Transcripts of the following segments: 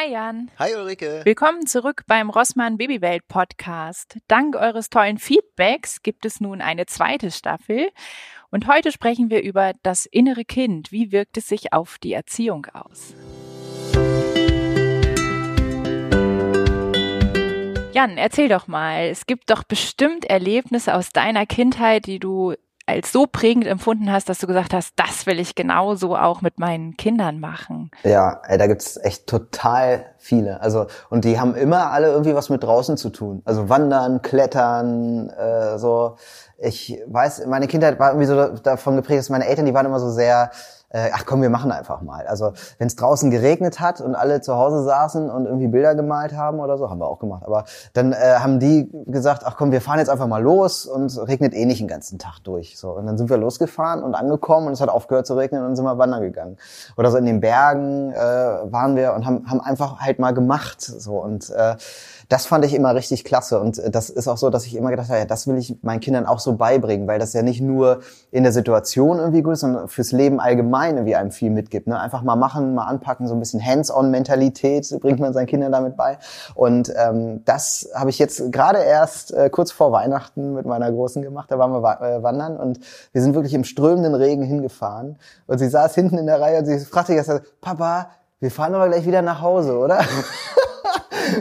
Hi Jan. Hi Ulrike. Willkommen zurück beim Rossmann Babywelt Podcast. Dank eures tollen Feedbacks gibt es nun eine zweite Staffel. Und heute sprechen wir über das innere Kind. Wie wirkt es sich auf die Erziehung aus? Jan, erzähl doch mal. Es gibt doch bestimmt Erlebnisse aus deiner Kindheit, die du als so prägend empfunden hast, dass du gesagt hast, das will ich genauso auch mit meinen Kindern machen? Ja, ey, da gibt's echt total viele. Also und die haben immer alle irgendwie was mit draußen zu tun. Also wandern, klettern, äh, so. Ich weiß, meine Kindheit war irgendwie so davon geprägt, dass meine Eltern, die waren immer so sehr äh, ach komm, wir machen einfach mal. Also wenn es draußen geregnet hat und alle zu Hause saßen und irgendwie Bilder gemalt haben oder so, haben wir auch gemacht. Aber dann äh, haben die gesagt, ach komm, wir fahren jetzt einfach mal los und regnet eh nicht den ganzen Tag durch. So und dann sind wir losgefahren und angekommen und es hat aufgehört zu regnen und sind wir wandern gegangen. Oder so in den Bergen äh, waren wir und haben, haben einfach halt mal gemacht. So und äh, das fand ich immer richtig klasse. Und äh, das ist auch so, dass ich immer gedacht habe, ja, das will ich meinen Kindern auch so beibringen, weil das ja nicht nur in der Situation irgendwie gut ist, sondern fürs Leben allgemein irgendwie einem viel mitgibt. Ne? Einfach mal machen, mal anpacken, so ein bisschen Hands-on-Mentalität bringt man seinen Kindern damit bei. Und ähm, das habe ich jetzt gerade erst äh, kurz vor Weihnachten mit meiner Großen gemacht. Da waren wir äh, wandern und wir sind wirklich im strömenden Regen hingefahren. Und sie saß hinten in der Reihe und sie fragte jetzt, Papa, wir fahren aber gleich wieder nach Hause, oder?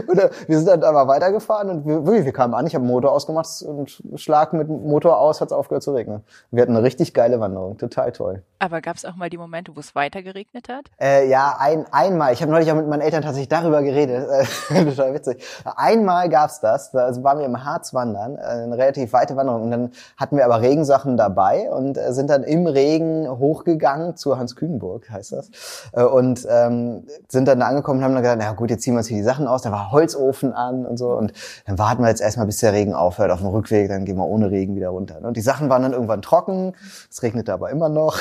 Oder wir sind dann aber weitergefahren und wir, wirklich, wir kamen an, ich habe Motor ausgemacht und Schlag mit Motor aus, hat es aufgehört zu regnen. Wir hatten eine richtig geile Wanderung, total toll. Aber gab es auch mal die Momente, wo es weiter geregnet hat? Äh, ja, ein, einmal. Ich habe neulich auch mit meinen Eltern tatsächlich darüber geredet. Total witzig. Einmal gab's das, da waren wir im Harz wandern, äh, eine relativ weite Wanderung. Und dann hatten wir aber Regensachen dabei und äh, sind dann im Regen hochgegangen zu Hans Kühnburg, heißt das. Äh, und ähm, sind dann da angekommen und haben dann gesagt, na gut, jetzt ziehen wir uns hier die Sachen aus. Da Holzofen an und so. Und dann warten wir jetzt erstmal, bis der Regen aufhört auf dem Rückweg. Dann gehen wir ohne Regen wieder runter. Und die Sachen waren dann irgendwann trocken. Es regnete aber immer noch.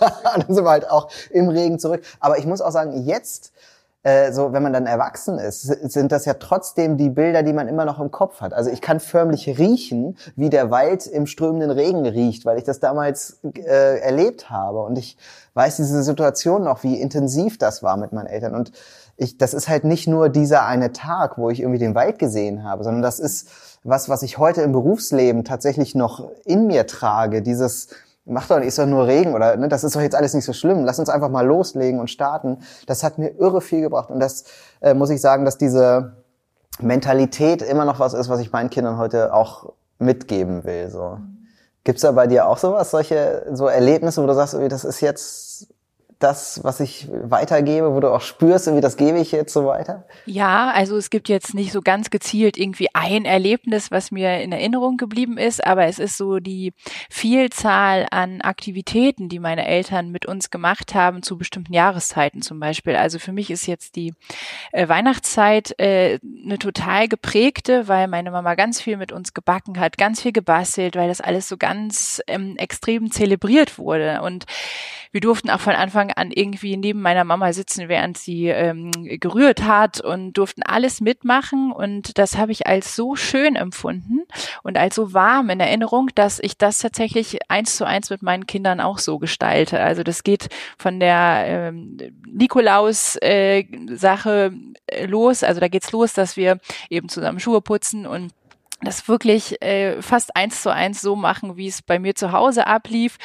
dann sind wir halt auch im Regen zurück. Aber ich muss auch sagen, jetzt äh, so, wenn man dann erwachsen ist, sind das ja trotzdem die Bilder, die man immer noch im Kopf hat. Also ich kann förmlich riechen, wie der Wald im strömenden Regen riecht, weil ich das damals äh, erlebt habe. Und ich weiß diese Situation noch, wie intensiv das war mit meinen Eltern. Und ich, das ist halt nicht nur dieser eine Tag, wo ich irgendwie den Wald gesehen habe, sondern das ist was, was ich heute im Berufsleben tatsächlich noch in mir trage. Dieses, mach doch nicht, ist doch nur Regen oder ne, das ist doch jetzt alles nicht so schlimm. Lass uns einfach mal loslegen und starten. Das hat mir irre viel gebracht und das äh, muss ich sagen, dass diese Mentalität immer noch was ist, was ich meinen Kindern heute auch mitgeben will. So. Gibt's da bei dir auch sowas, solche so Erlebnisse, wo du sagst, das ist jetzt das, was ich weitergebe, wo du auch spürst, wie das gebe ich jetzt so weiter? Ja, also es gibt jetzt nicht so ganz gezielt irgendwie ein Erlebnis, was mir in Erinnerung geblieben ist, aber es ist so die Vielzahl an Aktivitäten, die meine Eltern mit uns gemacht haben zu bestimmten Jahreszeiten zum Beispiel. Also für mich ist jetzt die äh, Weihnachtszeit äh, eine total geprägte, weil meine Mama ganz viel mit uns gebacken hat, ganz viel gebastelt, weil das alles so ganz ähm, extrem zelebriert wurde und wir durften auch von Anfang an irgendwie neben meiner Mama sitzen, während sie ähm, gerührt hat und durften alles mitmachen. Und das habe ich als so schön empfunden und als so warm in Erinnerung, dass ich das tatsächlich eins zu eins mit meinen Kindern auch so gestalte. Also das geht von der ähm, Nikolaus-Sache äh, los. Also da geht's los, dass wir eben zusammen Schuhe putzen und das wirklich äh, fast eins zu eins so machen, wie es bei mir zu Hause ablief,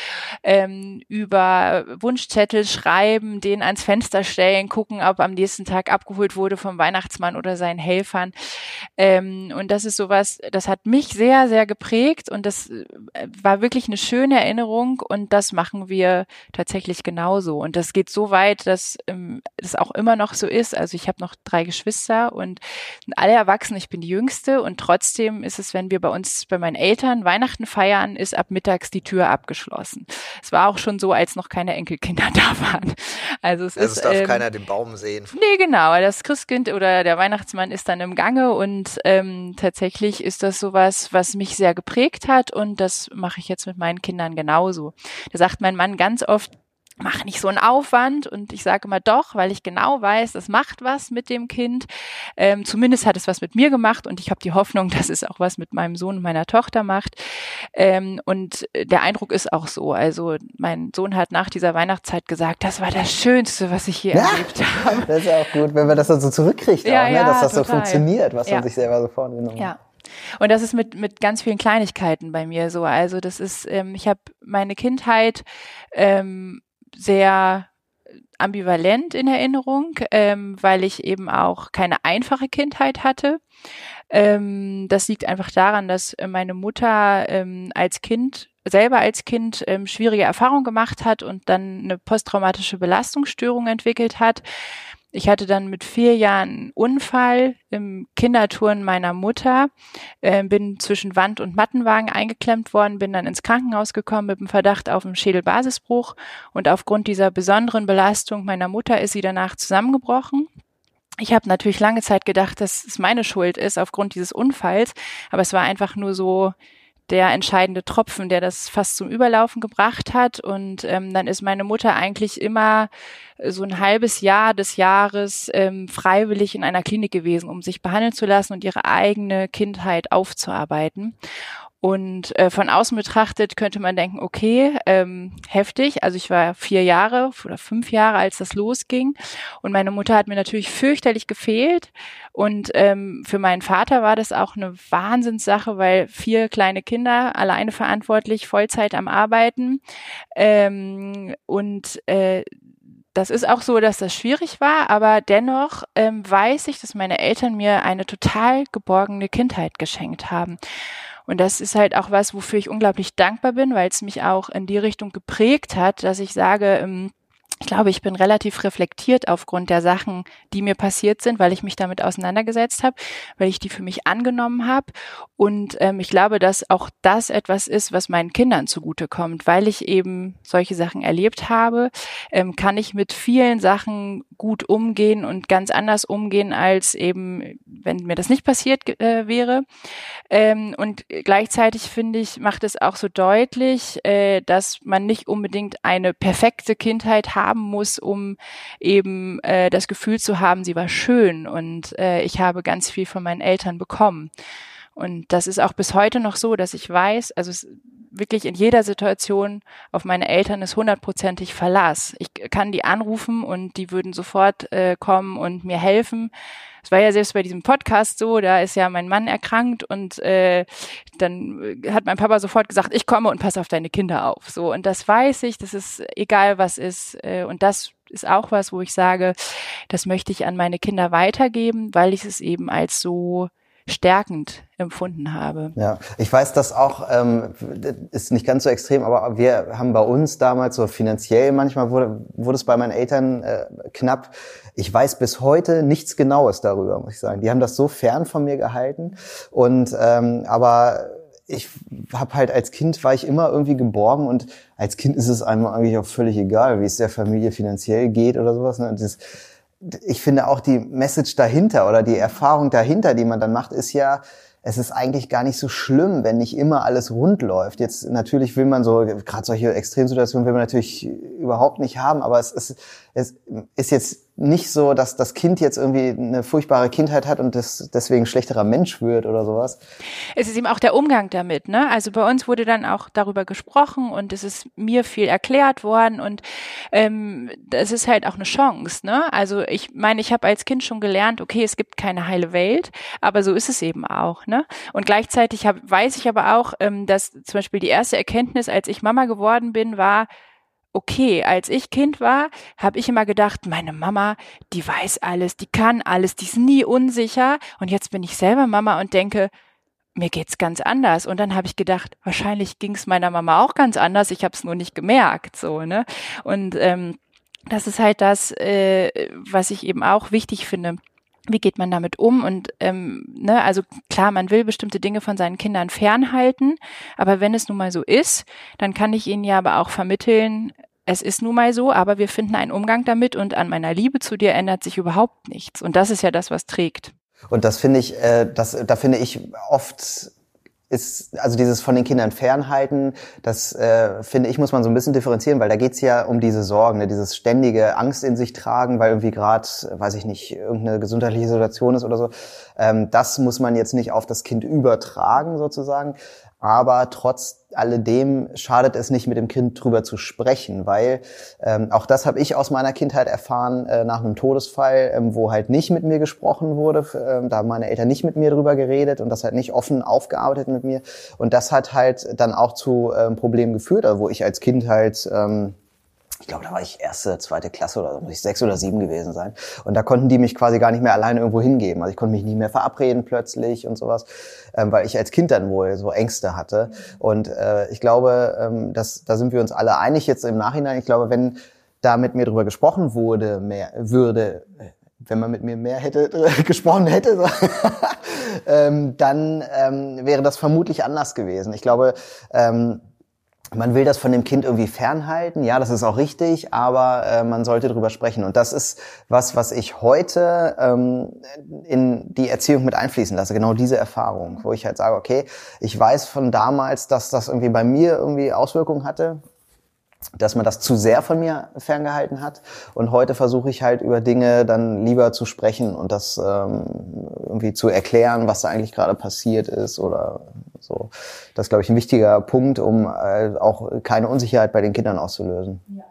ähm, über Wunschzettel schreiben, den ans Fenster stellen, gucken, ob am nächsten Tag abgeholt wurde vom Weihnachtsmann oder seinen Helfern. Ähm, und das ist sowas, das hat mich sehr, sehr geprägt und das äh, war wirklich eine schöne Erinnerung und das machen wir tatsächlich genauso. Und das geht so weit, dass ähm, das auch immer noch so ist. Also ich habe noch drei Geschwister und sind alle erwachsen, ich bin die jüngste und trotzdem ist es, wenn wir bei uns, bei meinen Eltern Weihnachten feiern, ist ab mittags die Tür abgeschlossen. Es war auch schon so, als noch keine Enkelkinder da waren. Also es, also ist, es darf ähm, keiner den Baum sehen. Nee, genau. Das Christkind oder der Weihnachtsmann ist dann im Gange und ähm, tatsächlich ist das sowas, was mich sehr geprägt hat und das mache ich jetzt mit meinen Kindern genauso. Da sagt mein Mann ganz oft, mach nicht so einen Aufwand und ich sage immer doch, weil ich genau weiß, das macht was mit dem Kind. Ähm, zumindest hat es was mit mir gemacht und ich habe die Hoffnung, dass es auch was mit meinem Sohn und meiner Tochter macht. Ähm, und der Eindruck ist auch so. Also mein Sohn hat nach dieser Weihnachtszeit gesagt, das war das Schönste, was ich hier ja, erlebt habe. Das ist ja auch gut, wenn man das dann so zurückkriegt, ja, auch, ne? dass das total. so funktioniert, was man sich selber so vorgenommen hat. Ja. Und das ist mit, mit ganz vielen Kleinigkeiten bei mir so. Also das ist, ähm, ich habe meine Kindheit ähm, sehr ambivalent in Erinnerung, ähm, weil ich eben auch keine einfache Kindheit hatte. Ähm, das liegt einfach daran, dass meine Mutter ähm, als Kind selber als Kind ähm, schwierige Erfahrungen gemacht hat und dann eine posttraumatische Belastungsstörung entwickelt hat. Ich hatte dann mit vier Jahren einen Unfall im Kinderturnen meiner Mutter, äh, bin zwischen Wand und Mattenwagen eingeklemmt worden, bin dann ins Krankenhaus gekommen mit dem Verdacht auf einen Schädelbasisbruch und aufgrund dieser besonderen Belastung meiner Mutter ist sie danach zusammengebrochen. Ich habe natürlich lange Zeit gedacht, dass es meine Schuld ist aufgrund dieses Unfalls, aber es war einfach nur so der entscheidende Tropfen, der das fast zum Überlaufen gebracht hat. Und ähm, dann ist meine Mutter eigentlich immer so ein halbes Jahr des Jahres ähm, freiwillig in einer Klinik gewesen, um sich behandeln zu lassen und ihre eigene Kindheit aufzuarbeiten. Und äh, von außen betrachtet könnte man denken, okay, ähm, heftig. Also ich war vier Jahre oder fünf Jahre, als das losging. Und meine Mutter hat mir natürlich fürchterlich gefehlt. Und ähm, für meinen Vater war das auch eine Wahnsinnssache, weil vier kleine Kinder alleine verantwortlich, Vollzeit am Arbeiten. Ähm, und äh, das ist auch so, dass das schwierig war, aber dennoch ähm, weiß ich, dass meine Eltern mir eine total geborgene Kindheit geschenkt haben. Und das ist halt auch was, wofür ich unglaublich dankbar bin, weil es mich auch in die Richtung geprägt hat, dass ich sage, ähm, ich glaube, ich bin relativ reflektiert aufgrund der Sachen, die mir passiert sind, weil ich mich damit auseinandergesetzt habe, weil ich die für mich angenommen habe. Und ähm, ich glaube, dass auch das etwas ist, was meinen Kindern zugutekommt, weil ich eben solche Sachen erlebt habe, ähm, kann ich mit vielen Sachen gut umgehen und ganz anders umgehen, als eben, wenn mir das nicht passiert äh, wäre. Ähm, und gleichzeitig finde ich, macht es auch so deutlich, äh, dass man nicht unbedingt eine perfekte Kindheit haben muss, um eben äh, das Gefühl zu haben, sie war schön und äh, ich habe ganz viel von meinen Eltern bekommen. Und das ist auch bis heute noch so, dass ich weiß, also es, wirklich in jeder Situation auf meine Eltern ist hundertprozentig Verlass. Ich kann die anrufen und die würden sofort äh, kommen und mir helfen. Es war ja selbst bei diesem Podcast so, da ist ja mein Mann erkrankt und äh, dann hat mein Papa sofort gesagt, ich komme und passe auf deine Kinder auf. So und das weiß ich, das ist egal was ist äh, und das ist auch was, wo ich sage, das möchte ich an meine Kinder weitergeben, weil ich es eben als so stärkend empfunden habe. Ja, ich weiß, dass auch, ähm, ist nicht ganz so extrem, aber wir haben bei uns damals so finanziell, manchmal wurde, wurde es bei meinen Eltern äh, knapp. Ich weiß bis heute nichts Genaues darüber, muss ich sagen. Die haben das so fern von mir gehalten. Und ähm, aber ich habe halt als Kind war ich immer irgendwie geborgen und als Kind ist es einem eigentlich auch völlig egal, wie es der Familie finanziell geht oder sowas. Ne? Das, ich finde auch die Message dahinter oder die Erfahrung dahinter, die man dann macht, ist ja, es ist eigentlich gar nicht so schlimm, wenn nicht immer alles rund läuft. Jetzt natürlich will man so, gerade solche Extremsituationen will man natürlich überhaupt nicht haben, aber es ist, es ist jetzt nicht so, dass das Kind jetzt irgendwie eine furchtbare Kindheit hat und das deswegen schlechterer Mensch wird oder sowas. Es ist eben auch der Umgang damit, ne? Also bei uns wurde dann auch darüber gesprochen und es ist mir viel erklärt worden und ähm, das ist halt auch eine Chance, ne? Also ich meine, ich habe als Kind schon gelernt, okay, es gibt keine heile Welt, aber so ist es eben auch, ne? Und gleichzeitig hab, weiß ich aber auch, ähm, dass zum Beispiel die erste Erkenntnis, als ich Mama geworden bin, war, okay, als ich Kind war, habe ich immer gedacht, meine Mama, die weiß alles, die kann alles, die ist nie unsicher. Und jetzt bin ich selber Mama und denke, mir geht's ganz anders. Und dann habe ich gedacht, wahrscheinlich ging's meiner Mama auch ganz anders. Ich habe es nur nicht gemerkt, so ne. Und ähm, das ist halt das, äh, was ich eben auch wichtig finde wie geht man damit um? Und ähm, ne, also klar, man will bestimmte Dinge von seinen Kindern fernhalten, aber wenn es nun mal so ist, dann kann ich ihnen ja aber auch vermitteln, es ist nun mal so, aber wir finden einen Umgang damit und an meiner Liebe zu dir ändert sich überhaupt nichts. Und das ist ja das, was trägt. Und das finde ich, äh, das, da finde ich oft ist, also dieses von den Kindern fernhalten, das äh, finde ich, muss man so ein bisschen differenzieren, weil da geht's ja um diese Sorgen, ne? dieses ständige Angst in sich tragen, weil irgendwie gerade, weiß ich nicht, irgendeine gesundheitliche Situation ist oder so. Ähm, das muss man jetzt nicht auf das Kind übertragen sozusagen. Aber trotz alledem schadet es nicht, mit dem Kind drüber zu sprechen, weil ähm, auch das habe ich aus meiner Kindheit erfahren äh, nach einem Todesfall, ähm, wo halt nicht mit mir gesprochen wurde. Ähm, da haben meine Eltern nicht mit mir drüber geredet und das halt nicht offen aufgearbeitet mit mir. Und das hat halt dann auch zu ähm, Problemen geführt, also wo ich als Kind halt ähm, ich glaube, da war ich erste, zweite Klasse oder muss ich sechs oder sieben gewesen sein. Und da konnten die mich quasi gar nicht mehr alleine irgendwo hingeben. Also ich konnte mich nicht mehr verabreden plötzlich und sowas, ähm, weil ich als Kind dann wohl so Ängste hatte. Und äh, ich glaube, ähm, dass, da sind wir uns alle einig jetzt im Nachhinein. Ich glaube, wenn da mit mir drüber gesprochen wurde, mehr würde, wenn man mit mir mehr hätte gesprochen hätte, so, ähm, dann ähm, wäre das vermutlich anders gewesen. Ich glaube, ähm, man will das von dem Kind irgendwie fernhalten. Ja, das ist auch richtig, aber äh, man sollte drüber sprechen. Und das ist was, was ich heute ähm, in die Erziehung mit einfließen lasse. Genau diese Erfahrung, wo ich halt sage, okay, ich weiß von damals, dass das irgendwie bei mir irgendwie Auswirkungen hatte dass man das zu sehr von mir ferngehalten hat. Und heute versuche ich halt über Dinge dann lieber zu sprechen und das ähm, irgendwie zu erklären, was da eigentlich gerade passiert ist oder so. Das ist, glaube ich, ein wichtiger Punkt, um äh, auch keine Unsicherheit bei den Kindern auszulösen. Ja.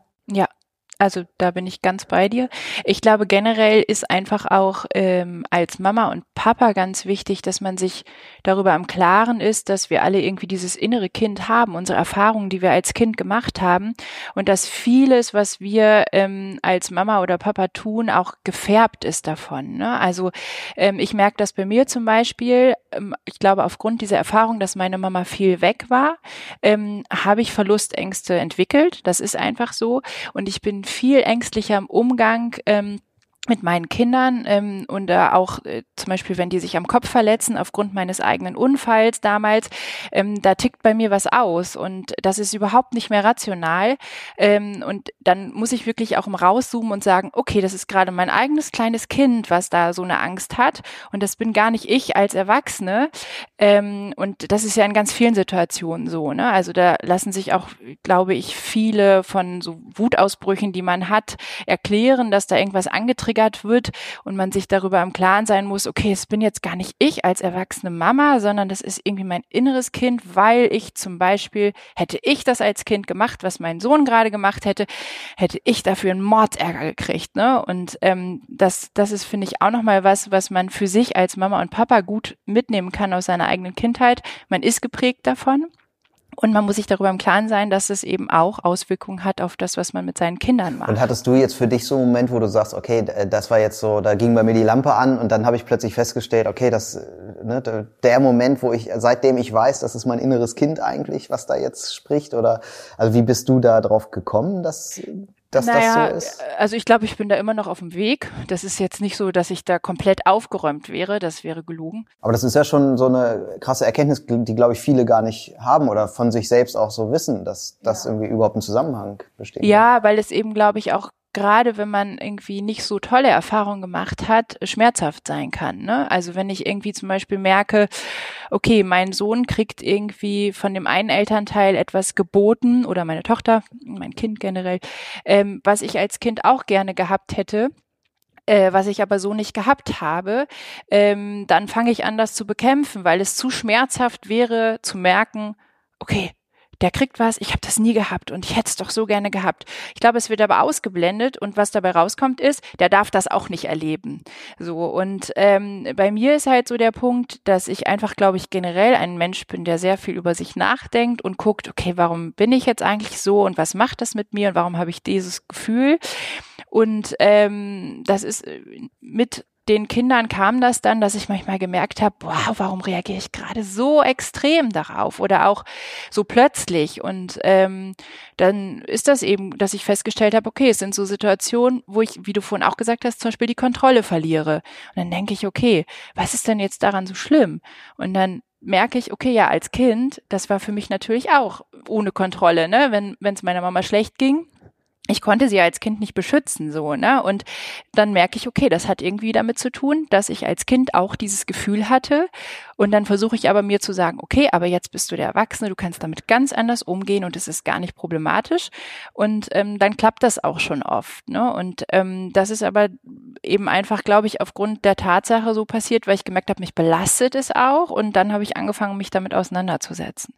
Also da bin ich ganz bei dir. Ich glaube, generell ist einfach auch ähm, als Mama und Papa ganz wichtig, dass man sich darüber im Klaren ist, dass wir alle irgendwie dieses innere Kind haben, unsere Erfahrungen, die wir als Kind gemacht haben und dass vieles, was wir ähm, als Mama oder Papa tun, auch gefärbt ist davon. Ne? Also ähm, ich merke das bei mir zum Beispiel, ähm, ich glaube, aufgrund dieser Erfahrung, dass meine Mama viel weg war, ähm, habe ich Verlustängste entwickelt. Das ist einfach so. Und ich bin viel ängstlicher im Umgang. Ähm, mit meinen Kindern ähm, und äh, auch äh, zum Beispiel, wenn die sich am Kopf verletzen aufgrund meines eigenen Unfalls damals, ähm, da tickt bei mir was aus. Und das ist überhaupt nicht mehr rational. Ähm, und dann muss ich wirklich auch im rauszoomen und sagen, okay, das ist gerade mein eigenes kleines Kind, was da so eine Angst hat. Und das bin gar nicht ich als Erwachsene. Ähm, und das ist ja in ganz vielen Situationen so, ne? Also da lassen sich auch, glaube ich, viele von so Wutausbrüchen, die man hat, erklären, dass da irgendwas angetriggert getriggert wird und man sich darüber im Klaren sein muss, okay, es bin jetzt gar nicht ich als erwachsene Mama, sondern das ist irgendwie mein inneres Kind, weil ich zum Beispiel, hätte ich das als Kind gemacht, was mein Sohn gerade gemacht hätte, hätte ich dafür einen Mordärger gekriegt. Ne? Und ähm, das, das ist, finde ich, auch nochmal was, was man für sich als Mama und Papa gut mitnehmen kann aus seiner eigenen Kindheit. Man ist geprägt davon. Und man muss sich darüber im Klaren sein, dass es eben auch Auswirkungen hat auf das, was man mit seinen Kindern macht. Und hattest du jetzt für dich so einen Moment, wo du sagst, okay, das war jetzt so, da ging bei mir die Lampe an und dann habe ich plötzlich festgestellt, okay, das, ne, der Moment, wo ich, seitdem ich weiß, das ist mein inneres Kind eigentlich, was da jetzt spricht, oder, also wie bist du da drauf gekommen, dass dass naja, das so ist? Also ich glaube, ich bin da immer noch auf dem Weg. Das ist jetzt nicht so, dass ich da komplett aufgeräumt wäre. Das wäre gelogen. Aber das ist ja schon so eine krasse Erkenntnis, die, glaube ich, viele gar nicht haben oder von sich selbst auch so wissen, dass das ja. irgendwie überhaupt ein Zusammenhang besteht. Ja, weil es eben, glaube ich, auch gerade wenn man irgendwie nicht so tolle Erfahrungen gemacht hat, schmerzhaft sein kann. Ne? Also wenn ich irgendwie zum Beispiel merke, okay, mein Sohn kriegt irgendwie von dem einen Elternteil etwas geboten oder meine Tochter, mein Kind generell, ähm, was ich als Kind auch gerne gehabt hätte äh, was ich aber so nicht gehabt habe, ähm, dann fange ich an, das zu bekämpfen, weil es zu schmerzhaft wäre zu merken, okay, der kriegt was, ich habe das nie gehabt und ich hätte es doch so gerne gehabt. Ich glaube, es wird aber ausgeblendet und was dabei rauskommt ist, der darf das auch nicht erleben. So und ähm, bei mir ist halt so der Punkt, dass ich einfach, glaube ich, generell ein Mensch bin, der sehr viel über sich nachdenkt und guckt, okay, warum bin ich jetzt eigentlich so und was macht das mit mir und warum habe ich dieses Gefühl? Und ähm, das ist äh, mit den Kindern kam das dann, dass ich manchmal gemerkt habe, wow, warum reagiere ich gerade so extrem darauf oder auch so plötzlich. Und ähm, dann ist das eben, dass ich festgestellt habe, okay, es sind so Situationen, wo ich, wie du vorhin auch gesagt hast, zum Beispiel die Kontrolle verliere. Und dann denke ich, okay, was ist denn jetzt daran so schlimm? Und dann merke ich, okay, ja, als Kind, das war für mich natürlich auch ohne Kontrolle, ne? Wenn es meiner Mama schlecht ging, ich konnte sie als Kind nicht beschützen, so, ne? Und dann merke ich, okay, das hat irgendwie damit zu tun, dass ich als Kind auch dieses Gefühl hatte. Und dann versuche ich aber mir zu sagen, okay, aber jetzt bist du der Erwachsene, du kannst damit ganz anders umgehen und es ist gar nicht problematisch. Und ähm, dann klappt das auch schon oft, ne? Und ähm, das ist aber eben einfach, glaube ich, aufgrund der Tatsache so passiert, weil ich gemerkt habe, mich belastet es auch. Und dann habe ich angefangen, mich damit auseinanderzusetzen.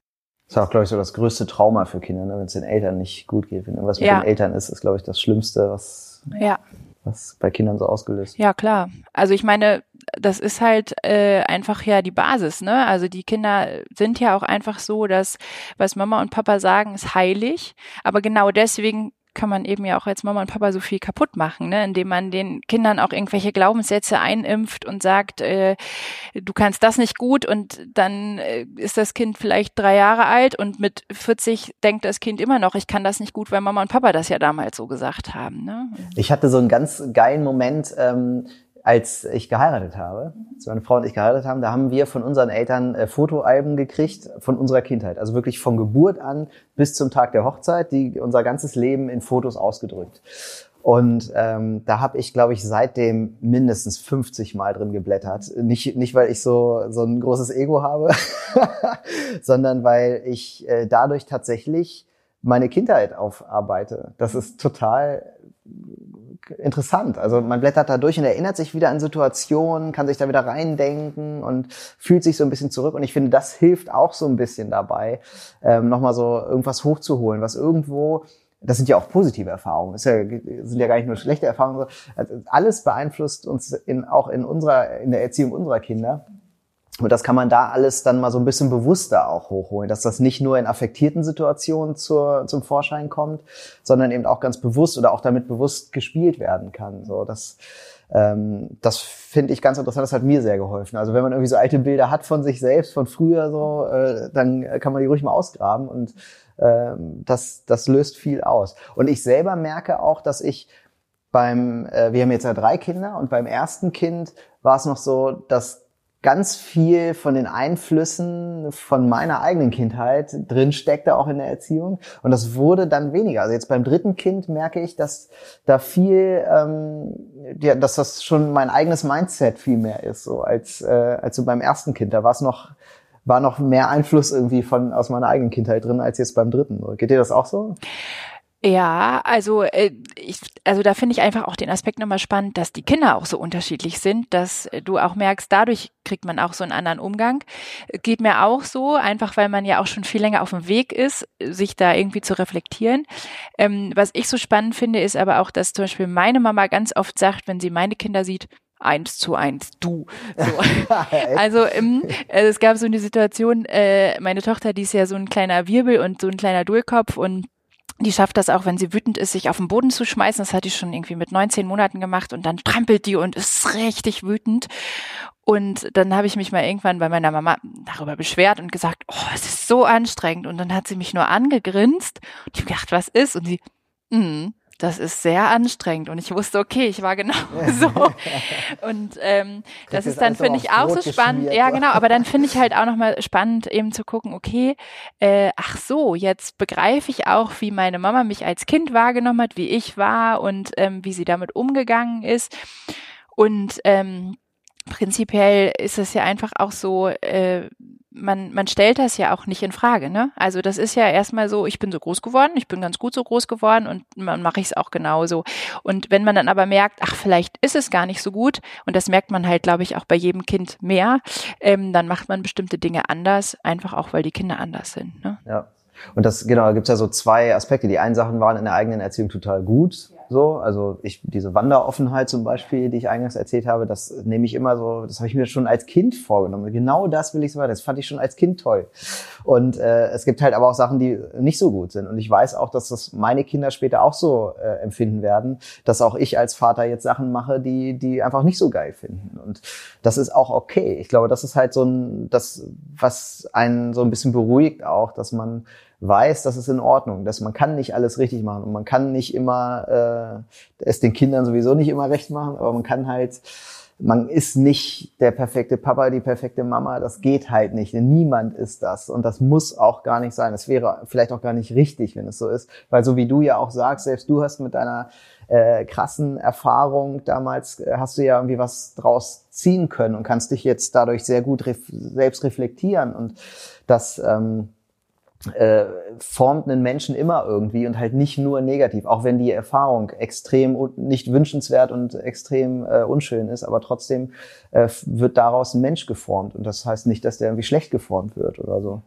Das ist auch, glaube ich, so das größte Trauma für Kinder, ne? wenn es den Eltern nicht gut geht. Wenn irgendwas mit ja. den Eltern ist, ist, glaube ich, das Schlimmste, was, ja. was bei Kindern so ausgelöst Ja, klar. Also ich meine, das ist halt äh, einfach ja die Basis, ne? Also die Kinder sind ja auch einfach so, dass was Mama und Papa sagen, ist heilig. Aber genau deswegen kann man eben ja auch als Mama und Papa so viel kaputt machen, ne? indem man den Kindern auch irgendwelche Glaubenssätze einimpft und sagt, äh, du kannst das nicht gut und dann äh, ist das Kind vielleicht drei Jahre alt und mit 40 denkt das Kind immer noch, ich kann das nicht gut, weil Mama und Papa das ja damals so gesagt haben. Ne? Ich hatte so einen ganz geilen Moment, ähm, als ich geheiratet habe, als meine Frau und ich geheiratet haben, da haben wir von unseren Eltern äh, Fotoalben gekriegt von unserer Kindheit. Also wirklich von Geburt an bis zum Tag der Hochzeit, die unser ganzes Leben in Fotos ausgedrückt. Und ähm, da habe ich, glaube ich, seitdem mindestens 50 Mal drin geblättert. Nicht, nicht weil ich so, so ein großes Ego habe, sondern weil ich äh, dadurch tatsächlich meine Kindheit aufarbeite. Das ist total interessant. Also man blättert da durch und erinnert sich wieder an Situationen, kann sich da wieder reindenken und fühlt sich so ein bisschen zurück. Und ich finde, das hilft auch so ein bisschen dabei, ähm, nochmal so irgendwas hochzuholen, was irgendwo das sind ja auch positive Erfahrungen, das sind ja gar nicht nur schlechte Erfahrungen. Also alles beeinflusst uns in, auch in unserer, in der Erziehung unserer Kinder. Und das kann man da alles dann mal so ein bisschen bewusster auch hochholen, dass das nicht nur in affektierten Situationen zur, zum Vorschein kommt, sondern eben auch ganz bewusst oder auch damit bewusst gespielt werden kann. So, das, ähm, das finde ich ganz interessant. Das hat mir sehr geholfen. Also wenn man irgendwie so alte Bilder hat von sich selbst, von früher so, äh, dann kann man die ruhig mal ausgraben und ähm, das, das löst viel aus. Und ich selber merke auch, dass ich beim, äh, wir haben jetzt ja drei Kinder und beim ersten Kind war es noch so, dass ganz viel von den Einflüssen von meiner eigenen Kindheit drin steckte, auch in der Erziehung. Und das wurde dann weniger. Also jetzt beim dritten Kind merke ich, dass da viel, ähm, ja, dass das schon mein eigenes Mindset viel mehr ist, so als, äh, als so beim ersten Kind. Da war es noch, war noch mehr Einfluss irgendwie von aus meiner eigenen Kindheit drin als jetzt beim dritten. Geht dir das auch so? Ja, also äh, ich, also da finde ich einfach auch den Aspekt nochmal spannend, dass die Kinder auch so unterschiedlich sind, dass du auch merkst, dadurch kriegt man auch so einen anderen Umgang. Geht mir auch so, einfach weil man ja auch schon viel länger auf dem Weg ist, sich da irgendwie zu reflektieren. Ähm, was ich so spannend finde, ist aber auch, dass zum Beispiel meine Mama ganz oft sagt, wenn sie meine Kinder sieht, eins zu eins du. So. also ähm, es gab so eine Situation, äh, meine Tochter, die ist ja so ein kleiner Wirbel und so ein kleiner Dullkopf und die schafft das auch, wenn sie wütend ist, sich auf den Boden zu schmeißen. Das hat die schon irgendwie mit 19 Monaten gemacht und dann trampelt die und ist richtig wütend. Und dann habe ich mich mal irgendwann bei meiner Mama darüber beschwert und gesagt, oh, es ist so anstrengend. Und dann hat sie mich nur angegrinst und ich habe gedacht, was ist? Und sie, mm, das ist sehr anstrengend. Und ich wusste, okay, ich war genau so. Und ähm, das, ist dann, finde ich, auch so spannend. Ja, genau. Aber dann finde ich halt auch nochmal spannend, eben zu gucken, okay, äh, ach so, jetzt begreife ich auch, wie meine Mama mich als Kind wahrgenommen hat, wie ich war und ähm, wie sie damit umgegangen ist. Und ähm, prinzipiell ist es ja einfach auch so, äh, man, man stellt das ja auch nicht in Frage, ne? Also das ist ja erstmal so, ich bin so groß geworden, ich bin ganz gut so groß geworden und man mache ich es auch genauso. Und wenn man dann aber merkt, ach, vielleicht ist es gar nicht so gut, und das merkt man halt, glaube ich, auch bei jedem Kind mehr, ähm, dann macht man bestimmte Dinge anders, einfach auch, weil die Kinder anders sind. Ne? Ja. Und das, genau, da gibt's ja so zwei Aspekte. Die einen Sachen waren in der eigenen Erziehung total gut. So, also ich, diese Wanderoffenheit zum Beispiel, die ich eingangs erzählt habe, das nehme ich immer so, das habe ich mir schon als Kind vorgenommen. Genau das will ich so weiter. Das fand ich schon als Kind toll. Und äh, es gibt halt aber auch Sachen, die nicht so gut sind. Und ich weiß auch, dass das meine Kinder später auch so äh, empfinden werden, dass auch ich als Vater jetzt Sachen mache, die, die einfach nicht so geil finden. Und das ist auch okay. Ich glaube, das ist halt so ein, das, was einen so ein bisschen beruhigt auch, dass man weiß, das ist in Ordnung, dass man kann nicht alles richtig machen und man kann nicht immer äh, es den Kindern sowieso nicht immer recht machen, aber man kann halt man ist nicht der perfekte Papa, die perfekte Mama. Das geht halt nicht. Niemand ist das. Und das muss auch gar nicht sein. Es wäre vielleicht auch gar nicht richtig, wenn es so ist. Weil so wie du ja auch sagst, selbst du hast mit deiner äh, krassen Erfahrung damals, äh, hast du ja irgendwie was draus ziehen können und kannst dich jetzt dadurch sehr gut ref selbst reflektieren. Und das... Ähm, äh, formt einen Menschen immer irgendwie und halt nicht nur negativ, auch wenn die Erfahrung extrem nicht wünschenswert und extrem äh, unschön ist, aber trotzdem äh, wird daraus ein Mensch geformt und das heißt nicht, dass der irgendwie schlecht geformt wird oder so.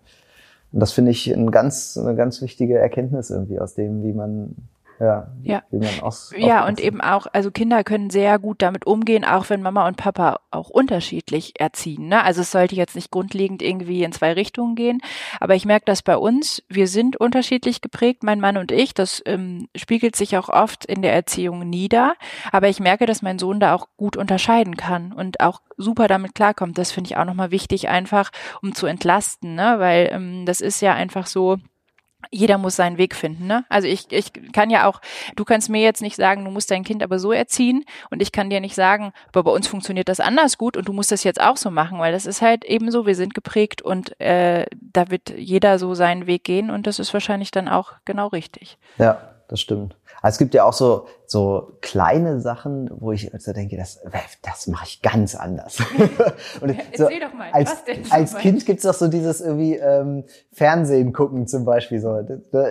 Und das finde ich ein ganz, eine ganz wichtige Erkenntnis irgendwie aus dem, wie man ja, ja. Ja und eben auch, also Kinder können sehr gut damit umgehen, auch wenn Mama und Papa auch unterschiedlich erziehen. Ne? Also es sollte jetzt nicht grundlegend irgendwie in zwei Richtungen gehen, aber ich merke das bei uns, wir sind unterschiedlich geprägt, mein Mann und ich, das ähm, spiegelt sich auch oft in der Erziehung nieder, aber ich merke, dass mein Sohn da auch gut unterscheiden kann und auch super damit klarkommt. Das finde ich auch nochmal wichtig, einfach um zu entlasten, ne? weil ähm, das ist ja einfach so, jeder muss seinen Weg finden. Ne? Also ich, ich kann ja auch, du kannst mir jetzt nicht sagen, du musst dein Kind aber so erziehen und ich kann dir nicht sagen, aber bei uns funktioniert das anders gut und du musst das jetzt auch so machen, weil das ist halt eben so, wir sind geprägt und äh, da wird jeder so seinen Weg gehen und das ist wahrscheinlich dann auch genau richtig. Ja, das stimmt. Also es gibt ja auch so, so kleine Sachen, wo ich also denke, das, das mache ich ganz anders. und so, Erzähl doch mal, als, was denn? Als Kind gibt's doch so dieses irgendwie ähm, Fernsehen gucken zum Beispiel. So,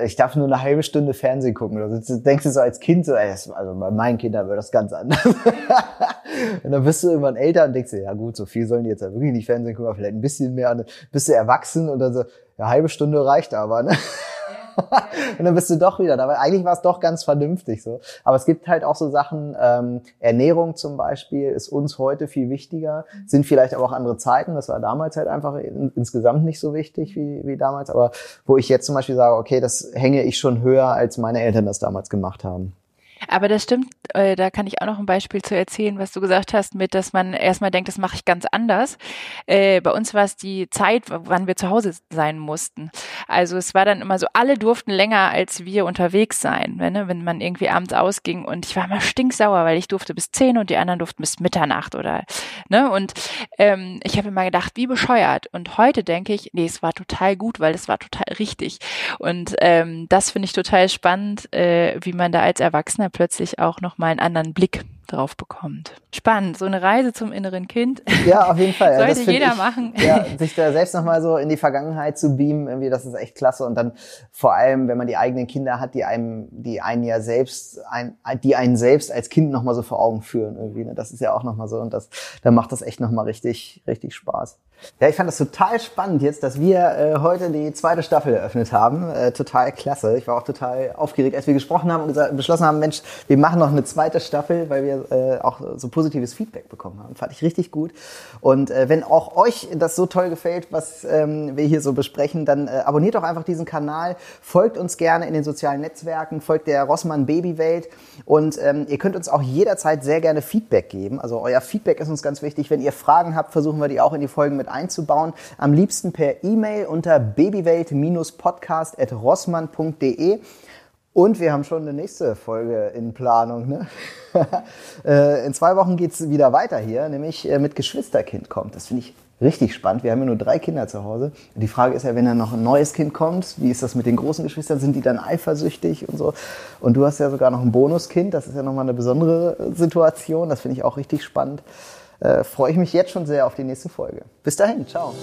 ich darf nur eine halbe Stunde Fernsehen gucken. Oder so. denkst du so als Kind so, ey, das, also bei meinen Kindern wäre das ganz anders. und dann bist du irgendwann älter und denkst dir, ja gut, so viel sollen die jetzt ja wirklich nicht Fernsehen gucken, aber vielleicht ein bisschen mehr. Und dann bist du erwachsen und dann so, ja, halbe Stunde reicht aber, ne? und dann bist du doch wieder da. Weil eigentlich war es doch ganz vernünftig so. Aber es gibt halt auch so Sachen, ähm, Ernährung zum Beispiel ist uns heute viel wichtiger, sind vielleicht aber auch andere Zeiten. Das war damals halt einfach in, insgesamt nicht so wichtig wie, wie damals. Aber wo ich jetzt zum Beispiel sage, okay, das hänge ich schon höher, als meine Eltern das damals gemacht haben. Aber das stimmt, äh, da kann ich auch noch ein Beispiel zu erzählen, was du gesagt hast, mit, dass man erstmal denkt, das mache ich ganz anders. Äh, bei uns war es die Zeit, wann wir zu Hause sein mussten. Also es war dann immer so, alle durften länger als wir unterwegs sein, wenn, ne, wenn man irgendwie abends ausging. Und ich war immer stinksauer, weil ich durfte bis zehn und die anderen durften bis Mitternacht oder ne. Und ähm, ich habe immer gedacht, wie bescheuert. Und heute denke ich, nee, es war total gut, weil es war total richtig. Und ähm, das finde ich total spannend, äh, wie man da als Erwachsener plötzlich auch nochmal einen anderen Blick drauf bekommt. Spannend, so eine Reise zum inneren Kind. Ja, auf jeden Fall. Sollte jeder ich, machen. Ja, sich da selbst nochmal so in die Vergangenheit zu beamen, irgendwie, das ist echt klasse. Und dann vor allem, wenn man die eigenen Kinder hat, die einem, die einen ja selbst, ein, die einen selbst als Kind nochmal so vor Augen führen, irgendwie. Ne? Das ist ja auch nochmal so. Und das, dann macht das echt nochmal richtig, richtig Spaß. Ja, ich fand das total spannend jetzt, dass wir äh, heute die zweite Staffel eröffnet haben. Äh, total klasse. Ich war auch total aufgeregt, als wir gesprochen haben und gesagt, beschlossen haben, Mensch, wir machen noch eine zweite Staffel, weil wir äh, auch so positives Feedback bekommen haben. Fand ich richtig gut. Und äh, wenn auch euch das so toll gefällt, was ähm, wir hier so besprechen, dann äh, abonniert doch einfach diesen Kanal, folgt uns gerne in den sozialen Netzwerken, folgt der Rossmann Babywelt und ähm, ihr könnt uns auch jederzeit sehr gerne Feedback geben. Also euer Feedback ist uns ganz wichtig. Wenn ihr Fragen habt, versuchen wir die auch in die Folgen mit einzubauen. Am liebsten per E-Mail unter babywelt-podcast.rossmann.de. Und wir haben schon eine nächste Folge in Planung. Ne? Äh, in zwei Wochen geht's wieder weiter hier, nämlich äh, mit Geschwisterkind kommt. Das finde ich richtig spannend. Wir haben ja nur drei Kinder zu Hause. Die Frage ist ja, wenn dann noch ein neues Kind kommt, wie ist das mit den großen Geschwistern? Sind die dann eifersüchtig und so? Und du hast ja sogar noch ein Bonuskind. Das ist ja nochmal eine besondere Situation. Das finde ich auch richtig spannend äh, freue ich mich jetzt schon sehr auf die nächste Folge. Bis dahin, ciao.